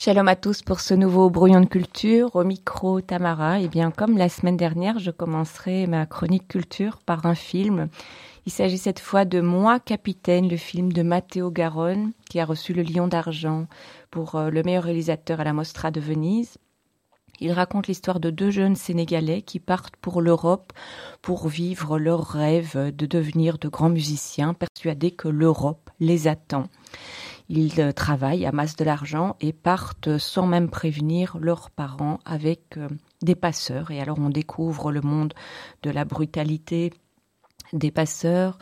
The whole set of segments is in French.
Shalom à tous pour ce nouveau brouillon de culture au micro Tamara. Et eh bien, comme la semaine dernière, je commencerai ma chronique culture par un film. Il s'agit cette fois de Moi, capitaine, le film de Matteo Garonne, qui a reçu le Lion d'argent pour euh, le meilleur réalisateur à la Mostra de Venise. Il raconte l'histoire de deux jeunes Sénégalais qui partent pour l'Europe pour vivre leur rêve de devenir de grands musiciens, persuadés que l'Europe les attend. Ils euh, travaillent, amassent de l'argent et partent sans même prévenir leurs parents avec euh, des passeurs. Et alors on découvre le monde de la brutalité des passeurs.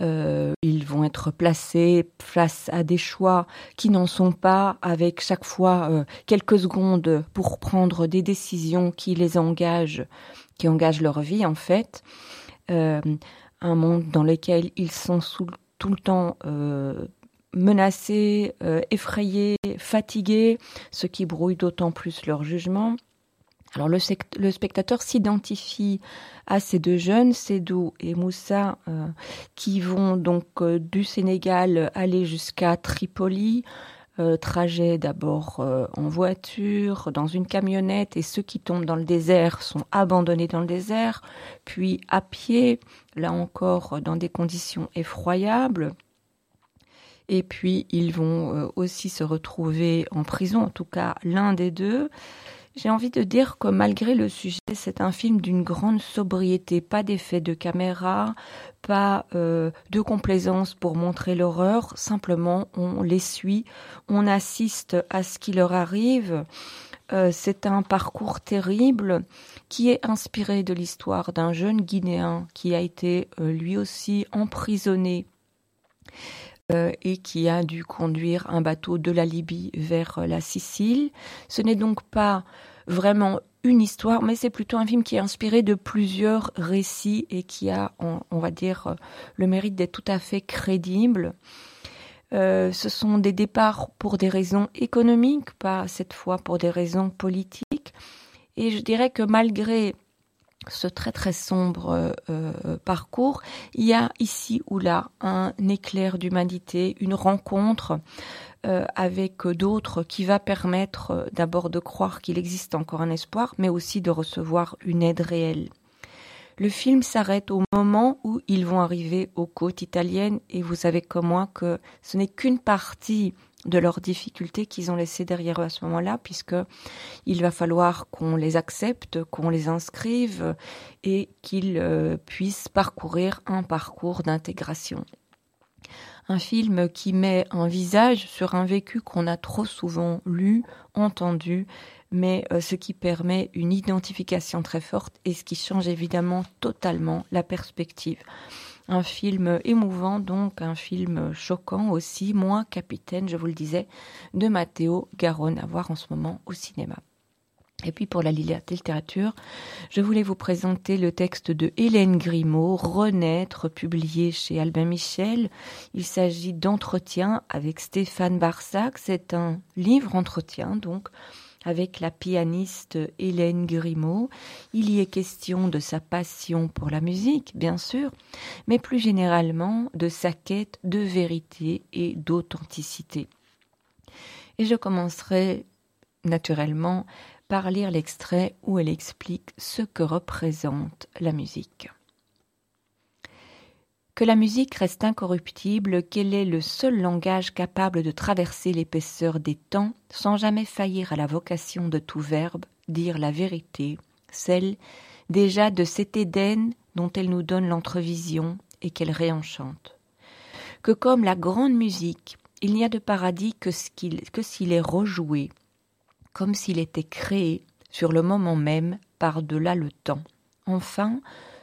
Euh, ils vont être placés face à des choix qui n'en sont pas, avec chaque fois quelques secondes pour prendre des décisions qui les engagent, qui engagent leur vie en fait. un monde dans lequel ils sont tout le temps menacés, euh, effrayés, fatigués, ce qui brouille d'autant plus leur jugement. Alors le, spectateur s'identifie à ces deux jeunes, Sédou et Moussa, euh, qui vont donc euh, du Sénégal aller jusqu'à Tripoli, trajet d'abord en voiture, dans une camionnette, et ceux qui tombent dans le désert sont abandonnés dans le désert, puis à pied, là encore dans des conditions effroyables. Et puis, ils vont euh, aussi se retrouver en prison, en tout cas l'un des deux. J'ai envie de dire que malgré le sujet, c'est un film d'une grande sobriété, pas d'effet de caméra, pas euh, de complaisance pour montrer l'horreur, simplement on les suit, on assiste à ce qui leur arrive. Euh, c'est un parcours terrible qui est inspiré de l'histoire d'un jeune Guinéen qui a été lui aussi emprisonné et qui a dû conduire un bateau de la Libye vers euh, la Sicile. Ce n'est donc pas vraiment une histoire, mais c'est plutôt un film qui est inspiré de plusieurs récits et qui a, on, va dire, euh, le mérite d'être tout à fait crédible. ce sont des départs pour des raisons économiques, pas cette fois pour des raisons politiques. Et je dirais que malgré ce très très sombre euh, euh, parcours, il y a ici ou là un éclair d'humanité, une rencontre euh, avec d'autres qui va permettre d'abord de croire qu'il existe encore un espoir, mais aussi de recevoir une aide réelle. Le film s'arrête au moment où ils vont arriver aux côtes italiennes et vous savez comme moi que ce n'est qu'une partie de leurs difficultés qu'ils ont laissées derrière eux à ce moment-là, puisque il va falloir qu'on les accepte, qu'on les inscrive et qu'ils euh, puissent parcourir un parcours d'intégration. Un film qui met un visage sur un vécu qu'on a trop souvent lu, entendu, mais euh, ce qui permet une identification très forte et ce qui change évidemment totalement la perspective. Un film émouvant, donc un film choquant aussi, moi, capitaine, je vous le disais, de Matteo Garonne, à voir en ce moment au cinéma. Et puis pour la littérature, je voulais vous présenter le texte de Hélène Grimaud, Renaître, publié chez Albin Michel. Il s'agit d'entretien avec Stéphane Barsac. C'est un livre entretien, donc, avec la pianiste Hélène Grimaud. Il y est question de sa passion pour la musique, bien sûr, mais plus généralement de sa quête de vérité et d'authenticité. Et je commencerai naturellement par lire l'extrait où elle explique ce que représente la musique que la musique reste incorruptible, qu'elle est le seul langage capable de traverser l'épaisseur des temps sans jamais faillir à la vocation de tout verbe, dire la vérité, celle déjà de cet Éden dont elle nous donne l'entrevision et qu'elle réenchante. Que comme la grande musique, il n'y a de paradis que s'il est rejoué, comme s'il était créé sur le moment même par-delà le temps. Enfin,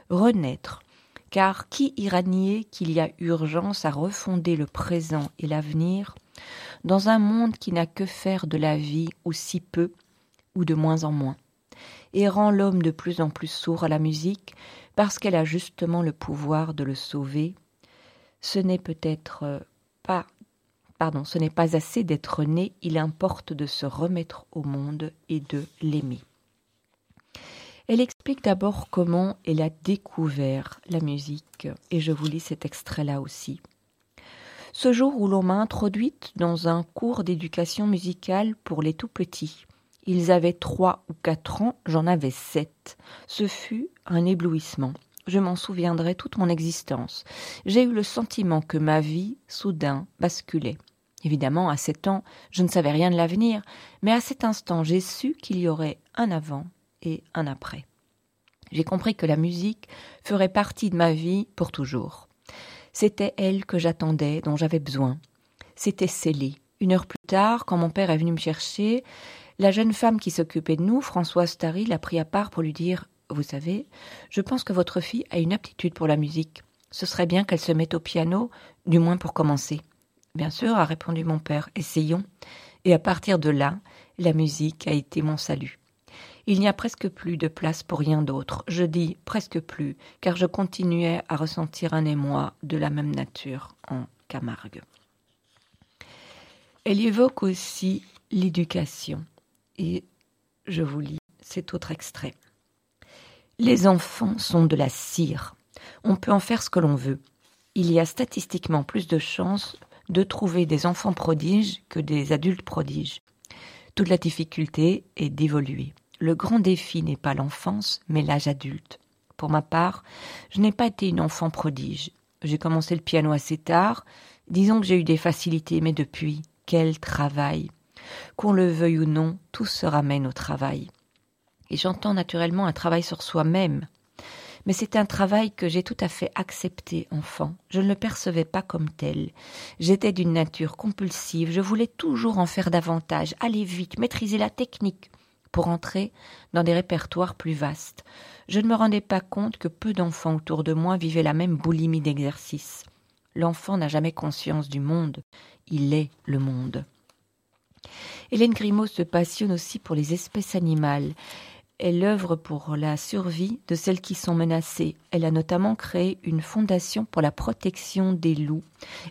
renaître, car qui ira nier qu'il y a urgence à refonder le présent et l'avenir dans un monde qui n'a que faire de la vie ou si peu ou de moins en moins, et rend l'homme de plus en plus sourd à la musique parce qu'elle a justement le pouvoir de le sauver, ce n'est peut-être euh, pas pardon, ce n'est pas assez d'être né, il importe de se remettre au monde et de l'aimer. Elle explique d'abord comment elle a découvert la musique, et je vous lis cet extrait-là aussi. ce jour où l'on m'a introduite dans un cours d'éducation musicale pour les tout petits. Ils avaient trois ou quatre ans, j'en avais sept. Ce fut un éblouissement. Je m'en souviendrai toute mon existence. J'ai eu le sentiment que ma vie, soudain, basculait. Évidemment, à sept ans, je ne savais rien de l'avenir, mais à cet instant, j'ai su qu'il y aurait un avant et un après. J'ai compris que la musique ferait partie de ma vie pour toujours. C'était elle que j'attendais, dont j'avais besoin. C'était scellé. Une heure plus tard, quand mon père est venu me chercher, la jeune femme qui s'occupait de nous, Françoise Starry, l'a pris à part pour lui dire Vous savez, je pense que votre fille a une aptitude pour la musique. Ce serait bien qu'elle se mette au piano, du moins pour commencer. Bien sûr, a répondu mon père, essayons. Et à partir de là, la musique a été mon salut. Il n'y a presque plus de place pour rien d'autre. Je dis presque plus, car je continuais à ressentir un émoi de la même nature en Camargue. Elle évoque aussi l'éducation. Et je vous lis cet autre extrait. Les enfants sont de la cire. On peut en faire ce que l'on veut. Il y a statistiquement plus de chances de trouver des enfants prodiges que des adultes prodiges. Toute la difficulté est d'évoluer. Le grand défi n'est pas l'enfance, mais l'âge adulte. Pour ma part, je n'ai pas été une enfant prodige. J'ai commencé le piano assez tard. Disons que j'ai eu des facilités, mais depuis, quel travail. Qu'on le veuille ou non, tout se ramène au travail. Et j'entends naturellement un travail sur soi-même, mais c'est un travail que j'ai tout à fait accepté enfant. Je ne le percevais pas comme tel. J'étais d'une nature compulsive, je voulais toujours en faire davantage, aller vite, maîtriser la technique pour entrer dans des répertoires plus vastes. Je ne me rendais pas compte que peu d'enfants autour de moi vivaient la même boulimie d'exercice. L'enfant n'a jamais conscience du monde, il est le monde. Hélène Grimaud se passionne aussi pour les espèces animales. Elle œuvre pour la survie de celles qui sont menacées. Elle a notamment créé une fondation pour la protection des loups,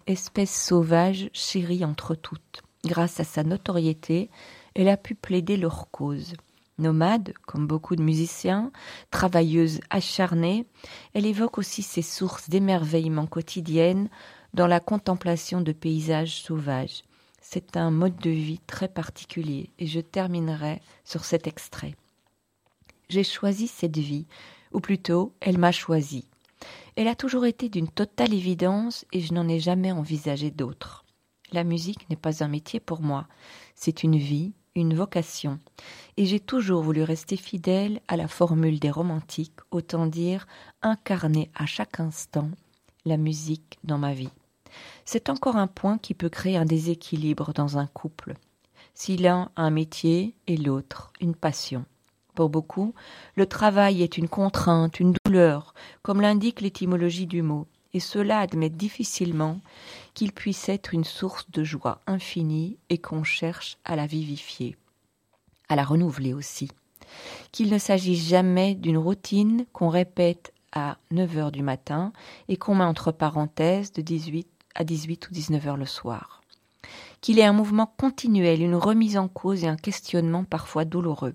espèces sauvages chéries entre toutes. Grâce à sa notoriété, elle a pu plaider leur cause. Nomade, comme beaucoup de musiciens, travailleuse acharnée, elle évoque aussi ses sources d'émerveillement quotidiennes dans la contemplation de paysages sauvages. C'est un mode de vie très particulier et je terminerai sur cet extrait j'ai choisi cette vie, ou plutôt elle m'a choisi. Elle a toujours été d'une totale évidence et je n'en ai jamais envisagé d'autre. La musique n'est pas un métier pour moi, c'est une vie, une vocation, et j'ai toujours voulu rester fidèle à la formule des romantiques, autant dire incarner à chaque instant la musique dans ma vie. C'est encore un point qui peut créer un déséquilibre dans un couple, si l'un a un métier et l'autre une passion. Pour beaucoup, le travail est une contrainte, une douleur, comme l'indique l'étymologie du mot, et cela admet difficilement qu'il puisse être une source de joie infinie et qu'on cherche à la vivifier, à la renouveler aussi. Qu'il ne s'agit jamais d'une routine qu'on répète à 9 heures du matin et qu'on met entre parenthèses de 18 à 18 ou 19 heures le soir. Qu'il est un mouvement continuel, une remise en cause et un questionnement parfois douloureux.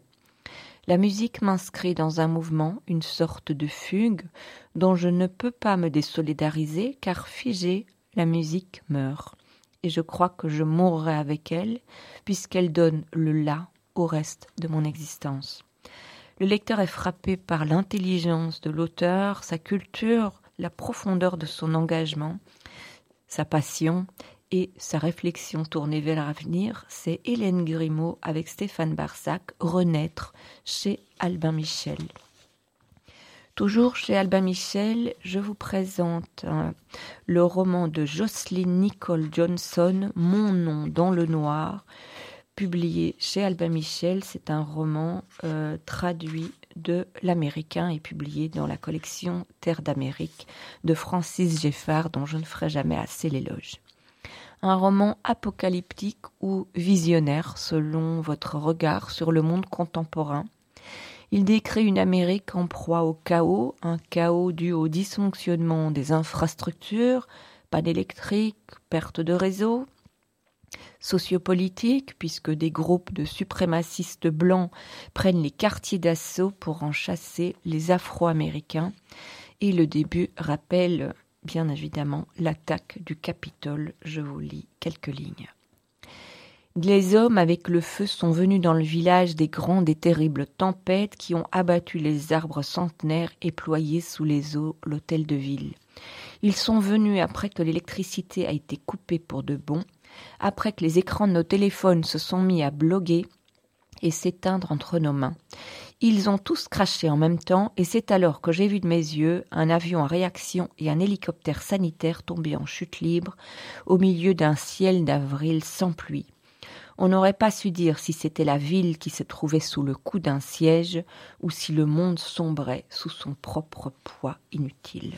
La musique m'inscrit dans un mouvement, une sorte de fugue, dont je ne peux pas me désolidariser, car figée, la musique meurt. Et je crois que je mourrai avec elle, puisqu'elle donne le là au reste de mon existence. Le lecteur est frappé par l'intelligence de l'auteur, sa culture, la profondeur de son engagement, sa passion et sa réflexion tournée vers l'avenir, c'est Hélène Grimaud avec Stéphane Barsac, Renaître, chez Albin Michel. Toujours chez Albin Michel, je vous présente euh, le roman de Jocelyn Nicole Johnson, Mon nom dans le noir, publié chez Albin Michel. C'est un roman euh, traduit de l'américain et publié dans la collection Terre d'Amérique de Francis Geffard, dont je ne ferai jamais assez l'éloge un roman apocalyptique ou visionnaire selon votre regard sur le monde contemporain. Il décrit une Amérique en proie au chaos, un chaos dû au dysfonctionnement des infrastructures, panne électrique, perte de réseau, sociopolitique, puisque des groupes de suprémacistes blancs prennent les quartiers d'assaut pour en chasser les Afro-Américains, et le début rappelle bien évidemment l'attaque du Capitole. Je vous lis quelques lignes. Les hommes avec le feu sont venus dans le village des grandes et terribles tempêtes qui ont abattu les arbres centenaires et ployé sous les eaux l'hôtel de ville. Ils sont venus après que l'électricité a été coupée pour de bon, après que les écrans de nos téléphones se sont mis à bloguer et s'éteindre entre nos mains. Ils ont tous craché en même temps et c'est alors que j'ai vu de mes yeux un avion en réaction et un hélicoptère sanitaire tomber en chute libre au milieu d'un ciel d'avril sans pluie. On n'aurait pas su dire si c'était la ville qui se trouvait sous le coup d'un siège ou si le monde sombrait sous son propre poids inutile.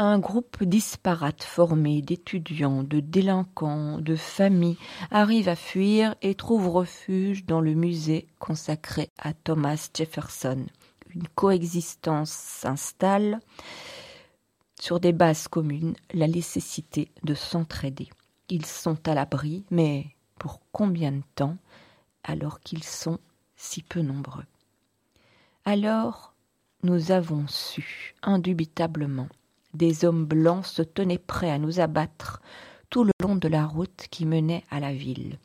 Un groupe disparate formé d'étudiants, de délinquants, de familles arrive à fuir et trouve refuge dans le musée consacré à Thomas Jefferson. Une coexistence s'installe sur des bases communes, la nécessité de s'entraider. Ils sont à l'abri, mais pour combien de temps alors qu'ils sont si peu nombreux? Alors, nous avons su, indubitablement, des hommes blancs se tenaient prêts à nous abattre tout le long de la route qui menait à la ville.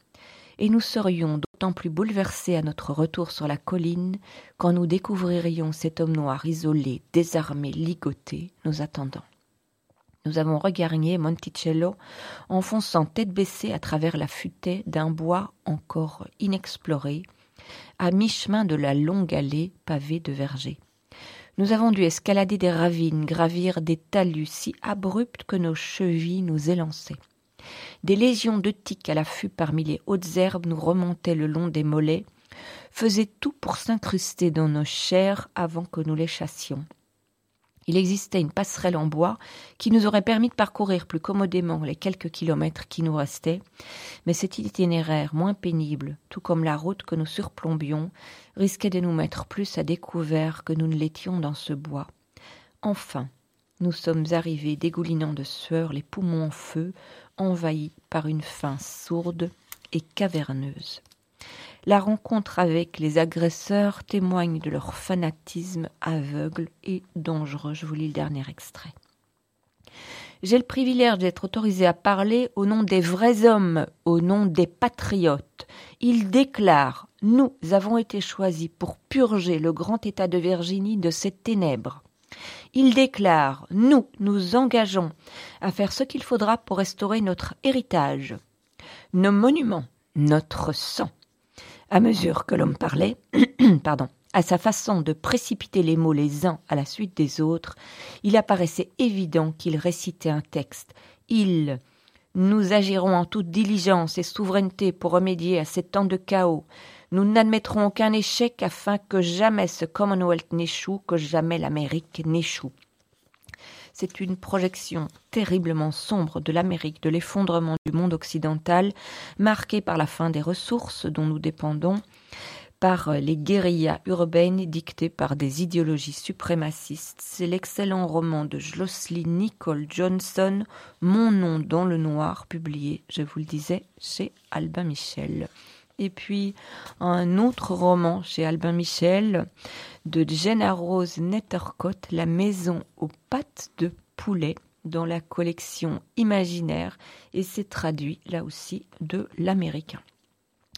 Et nous serions d'autant plus bouleversés à notre retour sur la colline quand nous découvririons cet homme noir isolé, désarmé, ligoté, nous attendant. Nous avons regagné Monticello en fonçant tête baissée à travers la futaie d'un bois encore inexploré, à mi-chemin de la longue allée pavée de vergers. Nous avons dû escalader des ravines, gravir des talus si abrupts que nos chevilles nous élançaient. Des légions de tiques à l'affût parmi les hautes herbes nous remontaient le long des mollets, faisaient tout pour s'incruster dans nos chairs avant que nous les chassions. Il existait une passerelle en bois qui nous aurait permis de parcourir plus commodément les quelques kilomètres qui nous restaient, mais cet itinéraire moins pénible, tout comme la route que nous surplombions, risquait de nous mettre plus à découvert que nous ne l'étions dans ce bois. Enfin, nous sommes arrivés dégoulinant de sueur, les poumons en feu, envahis par une faim sourde et caverneuse. La rencontre avec les agresseurs témoigne de leur fanatisme aveugle et dangereux. Je vous lis le dernier extrait. J'ai le privilège d'être autorisé à parler au nom des vrais hommes, au nom des patriotes. Ils déclarent Nous avons été choisis pour purger le grand État de Virginie de ses ténèbres. Ils déclarent Nous nous engageons à faire ce qu'il faudra pour restaurer notre héritage, nos monuments, notre sang. À mesure que l'homme parlait, pardon, à sa façon de précipiter les mots les uns à la suite des autres, il apparaissait évident qu'il récitait un texte. Il Nous agirons en toute diligence et souveraineté pour remédier à ces temps de chaos. Nous n'admettrons aucun échec afin que jamais ce Commonwealth n'échoue, que jamais l'Amérique n'échoue. C'est une projection terriblement sombre de l'Amérique, de l'effondrement du monde occidental, marqué par la fin des ressources dont nous dépendons, par les guérillas urbaines dictées par des idéologies suprémacistes. C'est l'excellent roman de Jocelyn Nicole Johnson, Mon nom dans le noir, publié, je vous le disais, chez Albin Michel. Et puis un autre roman chez Albin Michel, de Jenna Rose Nettercott, La maison aux pattes de poulet, dans la collection Imaginaire, et c'est traduit là aussi de l'américain.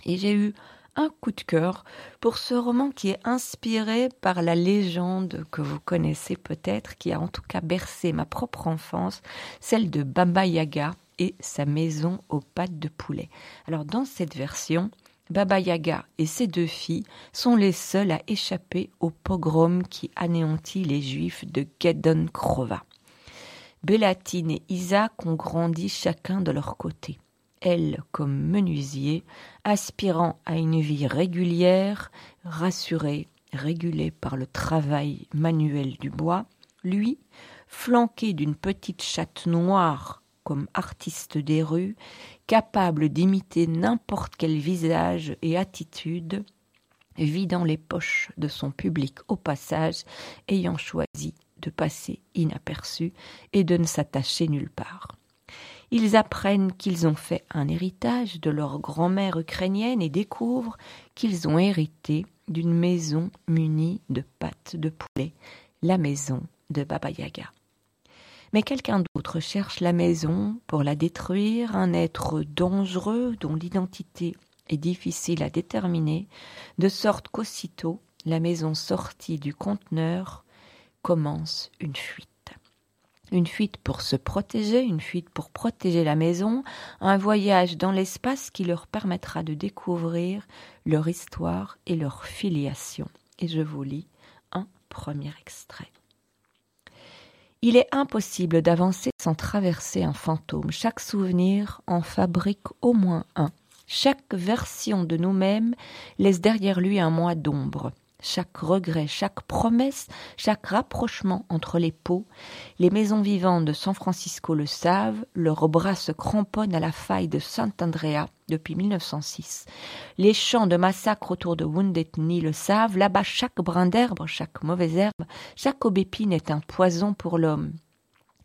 Et j'ai eu un coup de cœur pour ce roman qui est inspiré par la légende que vous connaissez peut-être, qui a en tout cas bercé ma propre enfance, celle de Baba Yaga et sa maison aux pattes de poulet. Alors dans cette version, Baba Yaga et ses deux filles sont les seuls à échapper au pogrom qui anéantit les Juifs de Gedon Krova. Bellatine et Isaac ont grandi chacun de leur côté. Elle comme menuisier, aspirant à une vie régulière, rassurée, régulée par le travail manuel du bois, lui, flanqué d'une petite chatte noire comme artiste des rues, capable d'imiter n'importe quel visage et attitude, vidant les poches de son public au passage, ayant choisi de passer inaperçu et de ne s'attacher nulle part. Ils apprennent qu'ils ont fait un héritage de leur grand-mère ukrainienne et découvrent qu'ils ont hérité d'une maison munie de pattes de poulet, la maison de Baba Yaga. Mais quelqu'un d'autre cherche la maison pour la détruire, un être dangereux dont l'identité est difficile à déterminer, de sorte qu'aussitôt la maison sortie du conteneur commence une fuite. Une fuite pour se protéger, une fuite pour protéger la maison, un voyage dans l'espace qui leur permettra de découvrir leur histoire et leur filiation. Et je vous lis un premier extrait. Il est impossible d'avancer sans traverser un fantôme. Chaque souvenir en fabrique au moins un. Chaque version de nous-mêmes laisse derrière lui un mois d'ombre chaque regret, chaque promesse, chaque rapprochement entre les peaux. Les maisons vivantes de San Francisco le savent, leurs bras se cramponnent à la faille de Sant'Andrea depuis 1906. Les champs de massacre autour de Wounded le savent, là-bas chaque brin d'herbe, chaque mauvaise herbe, chaque aubépine est un poison pour l'homme.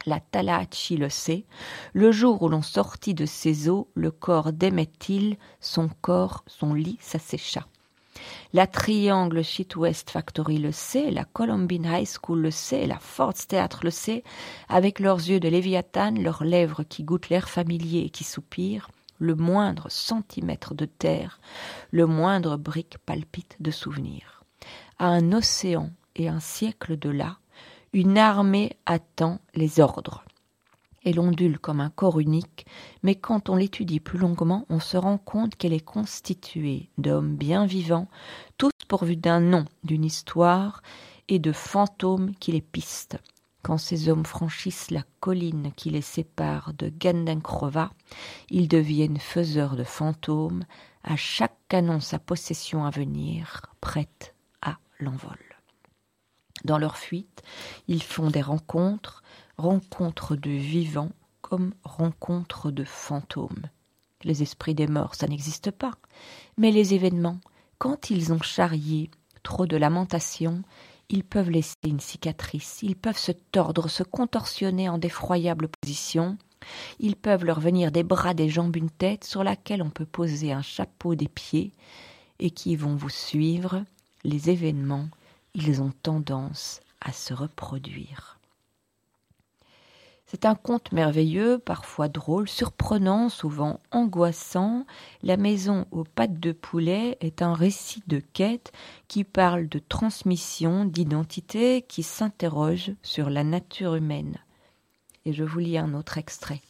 La Talahachi le sait. Le jour où l'on sortit de ses eaux, le corps d'aimait-il, son corps, son lit s'assécha. La Triangle Shit West Factory le sait, la Columbine High School le sait, la Ford's Theatre le sait, avec leurs yeux de Léviathan, leurs lèvres qui goûtent l'air familier et qui soupirent, le moindre centimètre de terre, le moindre brique palpite de souvenirs. À un océan et un siècle de là, une armée attend les ordres. Elle ondule comme un corps unique, mais quand on l'étudie plus longuement, on se rend compte qu'elle est constituée d'hommes bien vivants, tous pourvus d'un nom, d'une histoire et de fantômes qui les pistent. Quand ces hommes franchissent la colline qui les sépare de Gandenkrova, ils deviennent faiseurs de fantômes, à chaque canon sa possession à venir, prête à l'envol. Dans leur fuite, ils font des rencontres, rencontre de vivants comme rencontre de fantômes. Les esprits des morts, ça n'existe pas. Mais les événements, quand ils ont charrié trop de lamentations, ils peuvent laisser une cicatrice, ils peuvent se tordre, se contorsionner en d'effroyables positions, ils peuvent leur venir des bras, des jambes, une tête sur laquelle on peut poser un chapeau des pieds, et qui vont vous suivre, les événements, ils ont tendance à se reproduire. C'est un conte merveilleux, parfois drôle, surprenant, souvent angoissant. La maison aux pattes de poulet est un récit de quête qui parle de transmission, d'identité, qui s'interroge sur la nature humaine. Et je vous lis un autre extrait.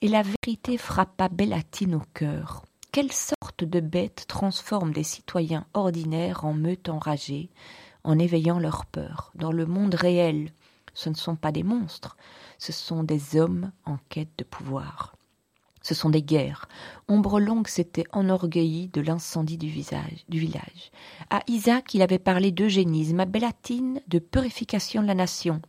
Et la vérité frappa Bellatine au cœur. Quelle sorte de bête transforme des citoyens ordinaires en meutes enragées, en éveillant leur peur? Dans le monde réel, ce ne sont pas des monstres, ce sont des hommes en quête de pouvoir. Ce sont des guerres. Ombre Longue s'était enorgueilli de l'incendie du, du village. À Isaac, il avait parlé d'eugénisme, à Bellatine de purification de la nation,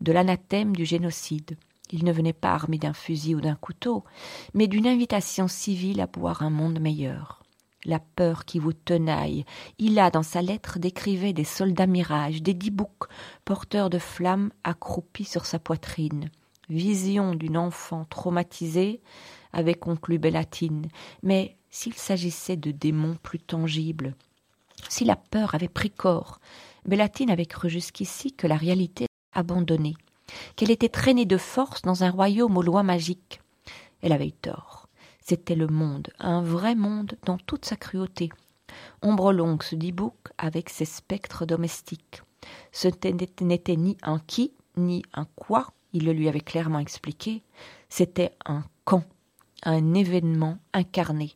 de l'anathème du génocide. Il ne venait pas armé d'un fusil ou d'un couteau, mais d'une invitation civile à boire un monde meilleur la peur qui vous tenaille. Il a, dans sa lettre, décrivait des soldats mirages, des dibouks porteurs de flammes accroupis sur sa poitrine. Vision d'une enfant traumatisée, avait conclu Bellatine. Mais s'il s'agissait de démons plus tangibles, si la peur avait pris corps, Bellatine avait cru jusqu'ici que la réalité abandonnée, qu'elle était traînée de force dans un royaume aux lois magiques. Elle avait eu tort. C'était le monde, un vrai monde dans toute sa cruauté. Ombre longue ce dit avec ses spectres domestiques. Ce n'était ni un qui, ni un quoi, il le lui avait clairement expliqué. C'était un quand, un événement incarné.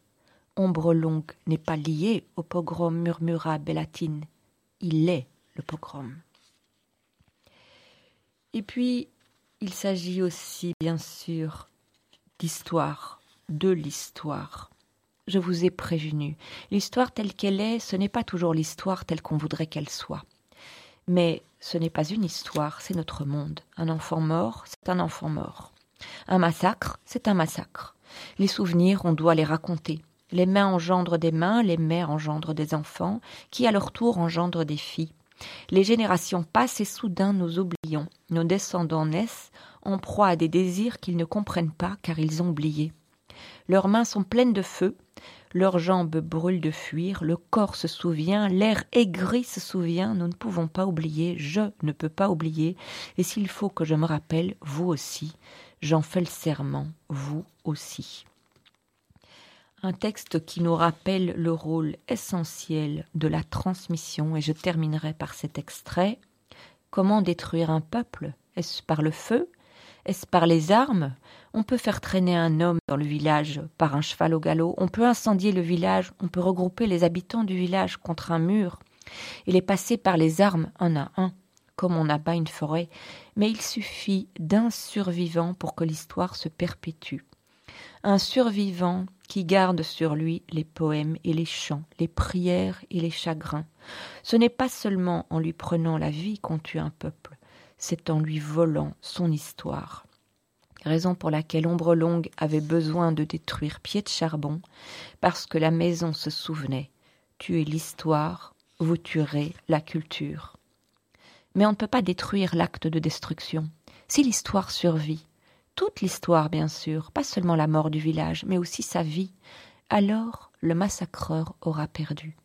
Ombre longue n'est pas lié au pogrom, murmura Bellatine. Il est le pogrom. Et puis, il s'agit aussi, bien sûr, d'histoire de l'histoire. Je vous ai prévenu, l'histoire telle qu'elle est, ce n'est pas toujours l'histoire telle qu'on voudrait qu'elle soit. Mais ce n'est pas une histoire, c'est notre monde. Un enfant mort, c'est un enfant mort. Un massacre, c'est un massacre. Les souvenirs, on doit les raconter. Les mains engendrent des mains, les mères engendrent des enfants, qui à leur tour engendrent des filles? Les générations passent et soudain nous oublions. Nos descendants naissent en proie à des désirs qu'ils ne comprennent pas car ils ont oublié. Leurs mains sont pleines de feu, leurs jambes brûlent de fuir, le corps se souvient, l'air aigri se souvient, nous ne pouvons pas oublier, je ne peux pas oublier, et s'il faut que je me rappelle, vous aussi, j'en fais le serment, vous aussi. Un texte qui nous rappelle le rôle essentiel de la transmission, et je terminerai par cet extrait. Comment détruire un peuple? Est-ce par le feu? Est-ce par les armes? On peut faire traîner un homme dans le village par un cheval au galop, on peut incendier le village, on peut regrouper les habitants du village contre un mur. Et les passer par les armes. Un à un, comme on abat une forêt, mais il suffit d'un survivant pour que l'histoire se perpétue. Un survivant qui garde sur lui les poèmes et les chants, les prières et les chagrins. Ce n'est pas seulement en lui prenant la vie qu'on tue un peuple, c'est en lui volant son histoire. Raison pour laquelle Ombre Longue avait besoin de détruire Pied de Charbon, parce que la maison se souvenait Tuez l'histoire, vous tuerez la culture. Mais on ne peut pas détruire l'acte de destruction. Si l'histoire survit, toute l'histoire bien sûr, pas seulement la mort du village, mais aussi sa vie, alors le massacreur aura perdu.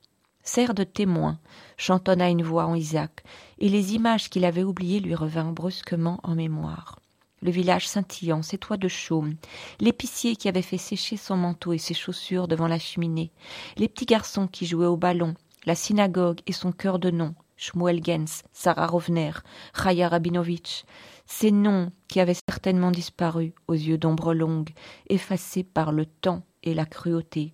Sert de témoin, chantonna une voix en Isaac, et les images qu'il avait oubliées lui revinrent brusquement en mémoire. Le village scintillant, ses toits de chaume, l'épicier qui avait fait sécher son manteau et ses chaussures devant la cheminée, les petits garçons qui jouaient au ballon, la synagogue et son cœur de nom, Shmuel Gens, Sarah Rovner, Chaya Rabinovitch, ces noms qui avaient certainement disparu aux yeux d'ombre longue, effacés par le temps et la cruauté.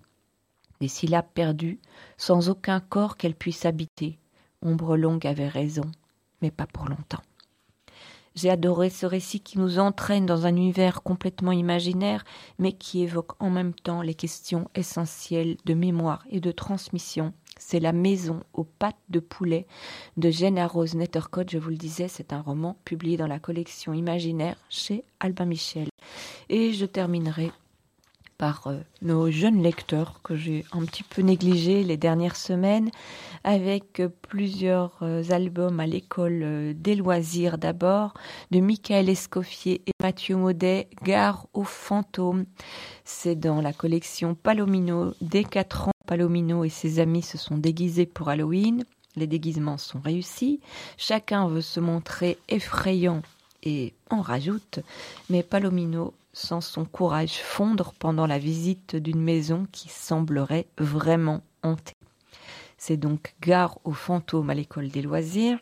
Des syllabes perdues, sans aucun corps qu'elles puissent habiter. Ombre longue avait raison, mais pas pour longtemps. J'ai adoré ce récit qui nous entraîne dans un univers complètement imaginaire, mais qui évoque en même temps les questions essentielles de mémoire et de transmission c'est La maison aux pattes de poulet de Jenna Rose Nettercott. Je vous le disais, c'est un roman publié dans la collection imaginaire chez Albin Michel. Et je terminerai par euh, nos jeunes lecteurs que j'ai un petit peu négligés les dernières semaines avec euh, plusieurs euh, albums à l'école des loisirs d'abord de Michael Escoffier et Mathieu Maudet, Gare aux fantômes. C'est dans la collection Palomino des 4 ans Palomino et ses amis se sont déguisés pour Halloween. Les déguisements sont réussis. Chacun veut se montrer effrayant et en rajoute. Mais Palomino sent son courage fondre pendant la visite d'une maison qui semblerait vraiment hantée. C'est donc Gare aux fantômes à l'école des loisirs.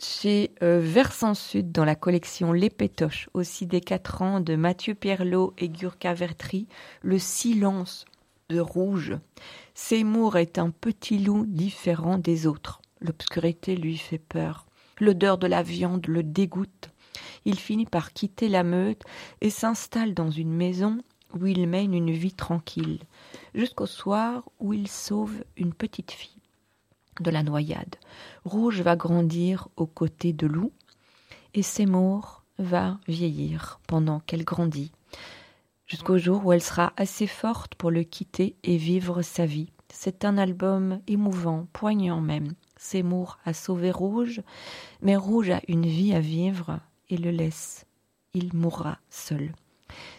Chez euh, Versant Sud, dans la collection Les Pétoches, aussi des 4 ans de Mathieu Pierlot et Gurka Vertry, Le silence de rouge. Seymour est un petit loup différent des autres. L'obscurité lui fait peur. L'odeur de la viande le dégoûte. Il finit par quitter la meute et s'installe dans une maison où il mène une vie tranquille, jusqu'au soir où il sauve une petite fille de la noyade. Rouge va grandir aux côtés de Loup et Seymour va vieillir pendant qu'elle grandit jusqu'au jour où elle sera assez forte pour le quitter et vivre sa vie. C'est un album émouvant, poignant même. Seymour a sauvé Rouge, mais Rouge a une vie à vivre le laisse. Il mourra seul.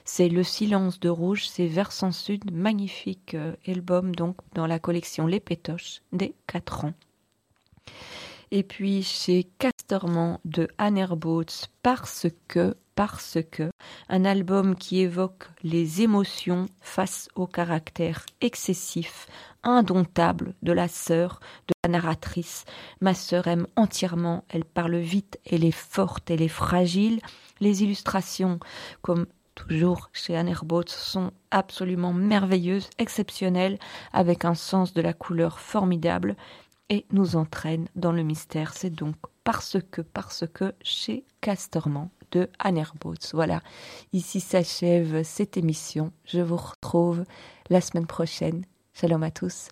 C'est Le silence de Rouge, c'est Versant Sud, magnifique euh, album donc dans la collection Les Pétoches des 4 ans. Et puis chez Casterman de Anne parce que parce que un album qui évoque les émotions face au caractère excessif, indomptable de la sœur, de la narratrice. Ma sœur aime entièrement, elle parle vite, elle est forte, elle est fragile. Les illustrations, comme toujours chez Anne sont absolument merveilleuses, exceptionnelles, avec un sens de la couleur formidable et nous entraînent dans le mystère. C'est donc parce que, parce que chez Casterman de. Voilà, ici s'achève cette émission. Je vous retrouve la semaine prochaine. Shalom à tous.